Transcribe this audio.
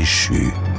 déchu.